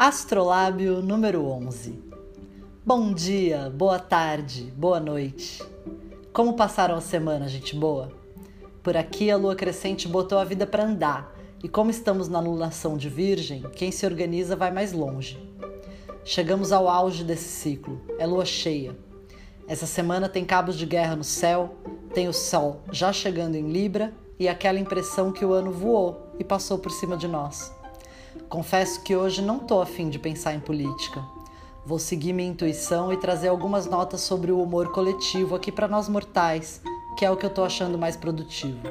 Astrolábio número 11. Bom dia, boa tarde, boa noite. Como passaram a semana, gente boa? Por aqui a lua crescente botou a vida para andar, e como estamos na lunação de Virgem, quem se organiza vai mais longe. Chegamos ao auge desse ciclo, é lua cheia. Essa semana tem cabos de guerra no céu, tem o sol já chegando em Libra e aquela impressão que o ano voou e passou por cima de nós. Confesso que hoje não tô afim de pensar em política. Vou seguir minha intuição e trazer algumas notas sobre o humor coletivo aqui para nós mortais, que é o que eu tô achando mais produtivo.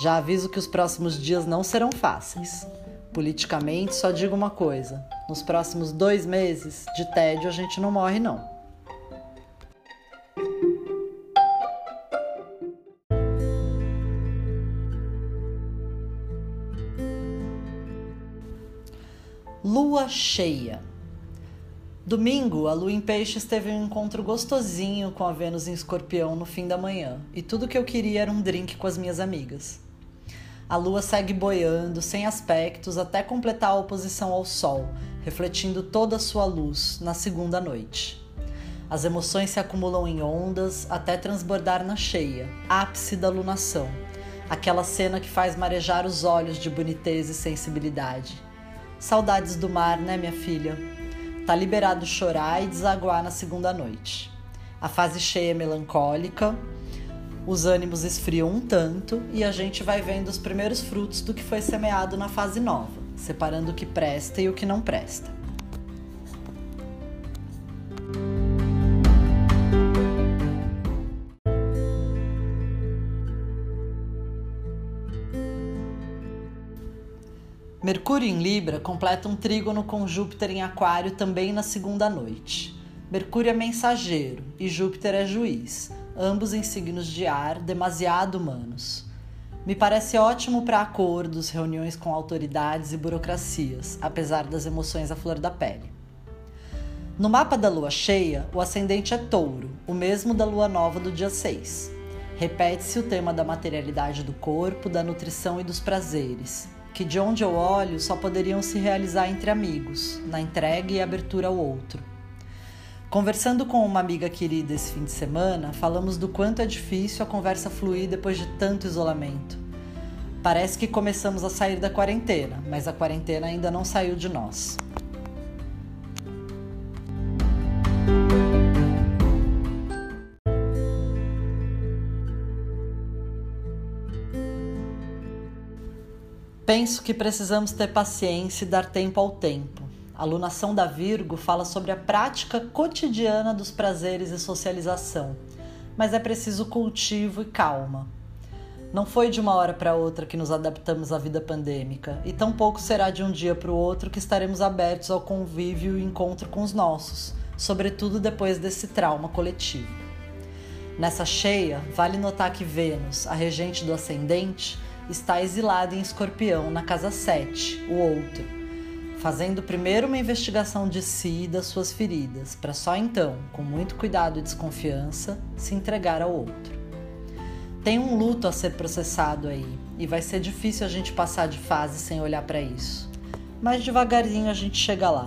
Já aviso que os próximos dias não serão fáceis. Politicamente, só digo uma coisa: nos próximos dois meses de tédio a gente não morre, não. Lua cheia. Domingo, a lua em peixes teve um encontro gostosinho com a Vênus em escorpião no fim da manhã, e tudo que eu queria era um drink com as minhas amigas. A lua segue boiando, sem aspectos, até completar a oposição ao sol, refletindo toda a sua luz na segunda noite. As emoções se acumulam em ondas até transbordar na cheia, ápice da lunação, aquela cena que faz marejar os olhos de boniteza e sensibilidade. Saudades do mar, né, minha filha? Tá liberado chorar e desaguar na segunda noite. A fase cheia é melancólica, os ânimos esfriam um tanto e a gente vai vendo os primeiros frutos do que foi semeado na fase nova, separando o que presta e o que não presta. Mercúrio em Libra completa um trígono com Júpiter em Aquário também na segunda noite. Mercúrio é mensageiro e Júpiter é juiz, ambos em signos de ar, demasiado humanos. Me parece ótimo para acordos, reuniões com autoridades e burocracias, apesar das emoções à flor da pele. No mapa da lua cheia, o ascendente é touro, o mesmo da lua nova do dia 6. Repete-se o tema da materialidade do corpo, da nutrição e dos prazeres, que de onde eu olho só poderiam se realizar entre amigos, na entrega e abertura ao outro. Conversando com uma amiga querida esse fim de semana, falamos do quanto é difícil a conversa fluir depois de tanto isolamento. Parece que começamos a sair da quarentena, mas a quarentena ainda não saiu de nós. Penso que precisamos ter paciência e dar tempo ao tempo. A alunação da Virgo fala sobre a prática cotidiana dos prazeres e socialização, mas é preciso cultivo e calma. Não foi de uma hora para outra que nos adaptamos à vida pandêmica, e tampouco será de um dia para o outro que estaremos abertos ao convívio e encontro com os nossos, sobretudo depois desse trauma coletivo. Nessa cheia, vale notar que Vênus, a regente do ascendente, está exilado em Escorpião, na casa 7, o outro, fazendo primeiro uma investigação de si e das suas feridas, para só então, com muito cuidado e desconfiança, se entregar ao outro. Tem um luto a ser processado aí, e vai ser difícil a gente passar de fase sem olhar para isso. Mas devagarzinho a gente chega lá.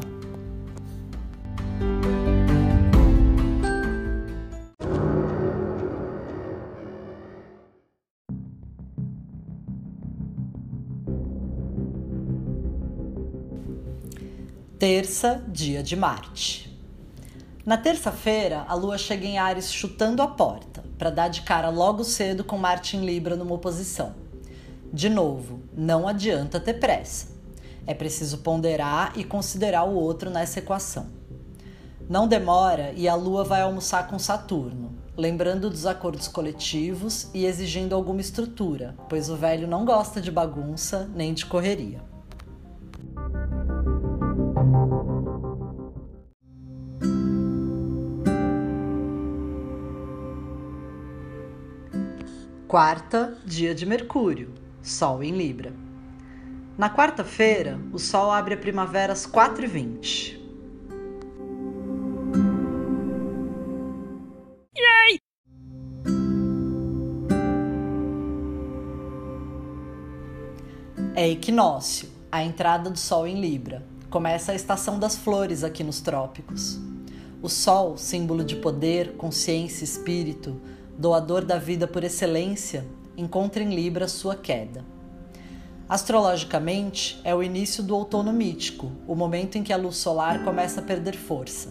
Terça, dia de Marte. Na terça-feira, a lua chega em Ares chutando a porta, para dar de cara logo cedo com Marte em Libra numa oposição. De novo, não adianta ter pressa. É preciso ponderar e considerar o outro nessa equação. Não demora e a lua vai almoçar com Saturno, lembrando dos acordos coletivos e exigindo alguma estrutura, pois o velho não gosta de bagunça nem de correria. Quarta, dia de Mercúrio, Sol em Libra. Na quarta-feira, o Sol abre a primavera às 4h20. Yay! É equinócio, a entrada do Sol em Libra começa a estação das flores aqui nos trópicos. O Sol, símbolo de poder, consciência e espírito, doador da vida por excelência, encontra em Libra sua queda. Astrologicamente, é o início do outono mítico, o momento em que a luz solar começa a perder força.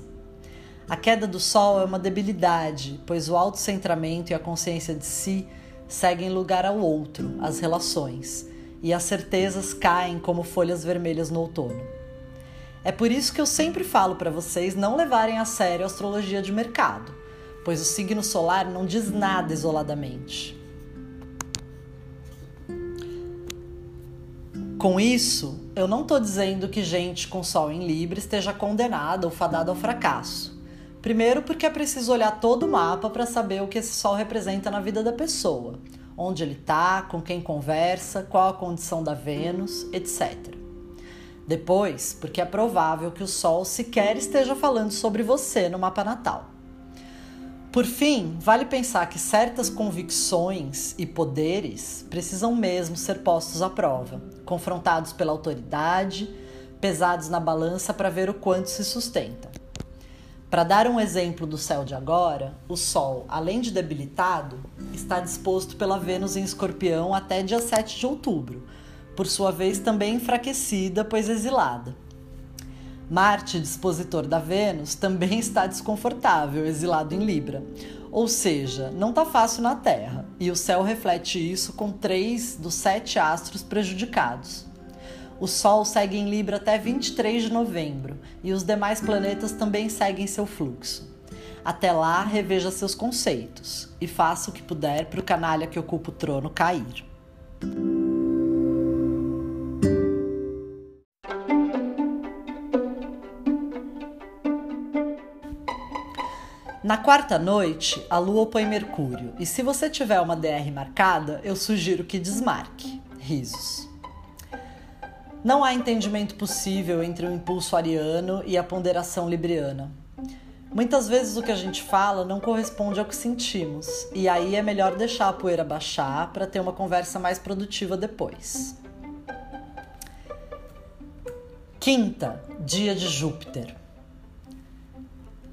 A queda do Sol é uma debilidade, pois o autocentramento e a consciência de si seguem lugar ao outro, as relações, e as certezas caem como folhas vermelhas no outono. É por isso que eu sempre falo para vocês não levarem a sério a astrologia de mercado, pois o signo solar não diz nada isoladamente. Com isso, eu não estou dizendo que gente com Sol em Libra esteja condenada ou fadada ao fracasso. Primeiro, porque é preciso olhar todo o mapa para saber o que esse Sol representa na vida da pessoa, onde ele está, com quem conversa, qual a condição da Vênus, etc. Depois, porque é provável que o Sol sequer esteja falando sobre você no mapa natal. Por fim, vale pensar que certas convicções e poderes precisam mesmo ser postos à prova, confrontados pela autoridade, pesados na balança para ver o quanto se sustentam. Para dar um exemplo do céu de agora, o Sol, além de debilitado, está disposto pela Vênus em Escorpião até dia 7 de outubro, por sua vez também enfraquecida, pois exilada. Marte, dispositor da Vênus, também está desconfortável, exilado em Libra. Ou seja, não está fácil na Terra, e o céu reflete isso com três dos sete astros prejudicados. O Sol segue em Libra até 23 de novembro e os demais planetas também seguem seu fluxo. Até lá, reveja seus conceitos e faça o que puder para o canalha que ocupa o trono cair. Na quarta noite, a lua opõe Mercúrio, e se você tiver uma DR marcada, eu sugiro que desmarque. Risos. Não há entendimento possível entre o impulso ariano e a ponderação libriana. Muitas vezes o que a gente fala não corresponde ao que sentimos, e aí é melhor deixar a poeira baixar para ter uma conversa mais produtiva depois. Quinta, dia de Júpiter.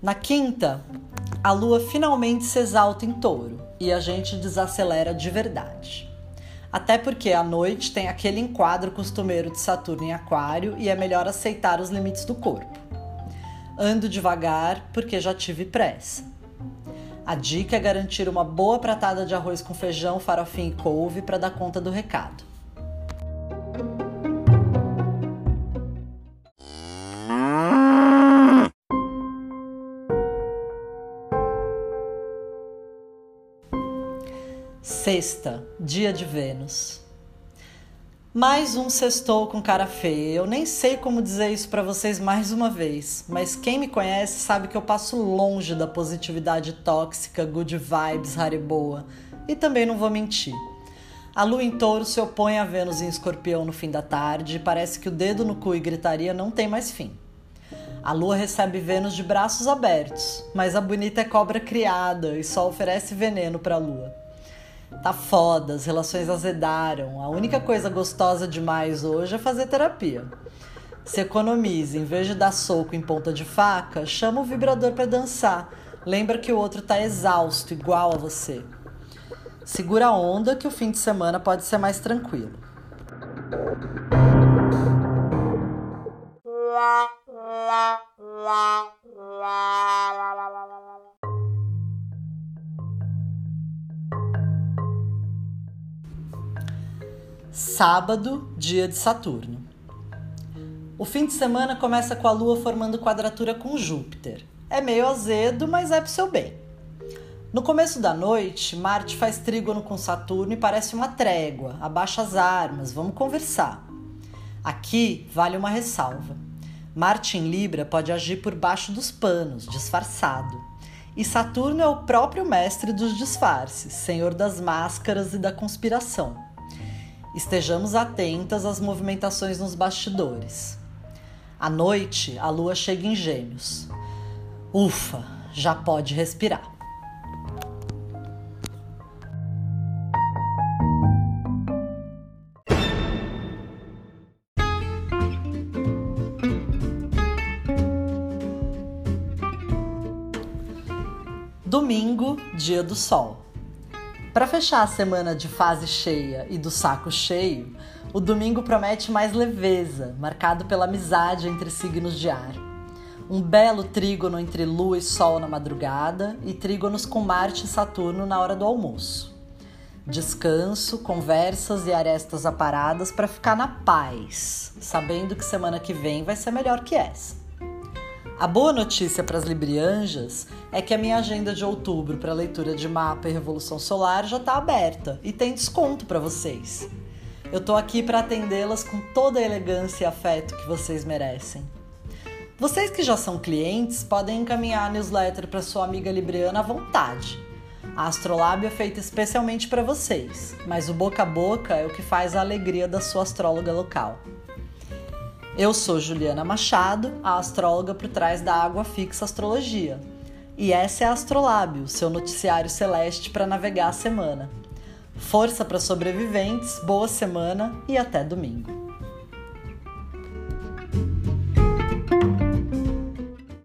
Na quinta, a lua finalmente se exalta em touro e a gente desacelera de verdade. Até porque à noite tem aquele enquadro costumeiro de Saturno em Aquário e é melhor aceitar os limites do corpo. Ando devagar porque já tive pressa. A dica é garantir uma boa pratada de arroz com feijão, farofinha e couve para dar conta do recado. Sexta, dia de Vênus. Mais um sextou com cara feia. Eu nem sei como dizer isso para vocês mais uma vez, mas quem me conhece sabe que eu passo longe da positividade tóxica, good vibes, boa. E também não vou mentir. A lua em touro se opõe a Vênus em escorpião no fim da tarde e parece que o dedo no cu e gritaria não tem mais fim. A lua recebe Vênus de braços abertos, mas a bonita é cobra criada e só oferece veneno para a lua. Tá foda, as relações azedaram. A única coisa gostosa demais hoje é fazer terapia. Se economize, em vez de dar soco em ponta de faca, chama o vibrador para dançar. Lembra que o outro tá exausto, igual a você. Segura a onda que o fim de semana pode ser mais tranquilo. Sábado, dia de Saturno. O fim de semana começa com a Lua formando quadratura com Júpiter. É meio azedo, mas é pro seu bem. No começo da noite, Marte faz trígono com Saturno e parece uma trégua. Abaixa as armas, vamos conversar. Aqui vale uma ressalva. Marte em Libra pode agir por baixo dos panos, disfarçado. E Saturno é o próprio mestre dos disfarces, senhor das máscaras e da conspiração. Estejamos atentas às movimentações nos bastidores. À noite, a lua chega em Gêmeos. Ufa, já pode respirar. Domingo, dia do sol. Para fechar a semana de fase cheia e do saco cheio, o domingo promete mais leveza, marcado pela amizade entre signos de ar. Um belo trígono entre Lua e Sol na madrugada e trígonos com Marte e Saturno na hora do almoço. Descanso, conversas e arestas aparadas para ficar na paz, sabendo que semana que vem vai ser melhor que essa. A boa notícia para as Librianjas é que a minha agenda de outubro para leitura de mapa e revolução solar já está aberta e tem desconto para vocês. Eu estou aqui para atendê-las com toda a elegância e afeto que vocês merecem. Vocês que já são clientes podem encaminhar a newsletter para sua amiga libriana à vontade. A Astrolábio é feita especialmente para vocês, mas o boca a boca é o que faz a alegria da sua astróloga local. Eu sou Juliana Machado, a astróloga por trás da Água Fixa Astrologia. E essa é a Astrolábio, seu noticiário celeste para navegar a semana. Força para sobreviventes, boa semana e até domingo.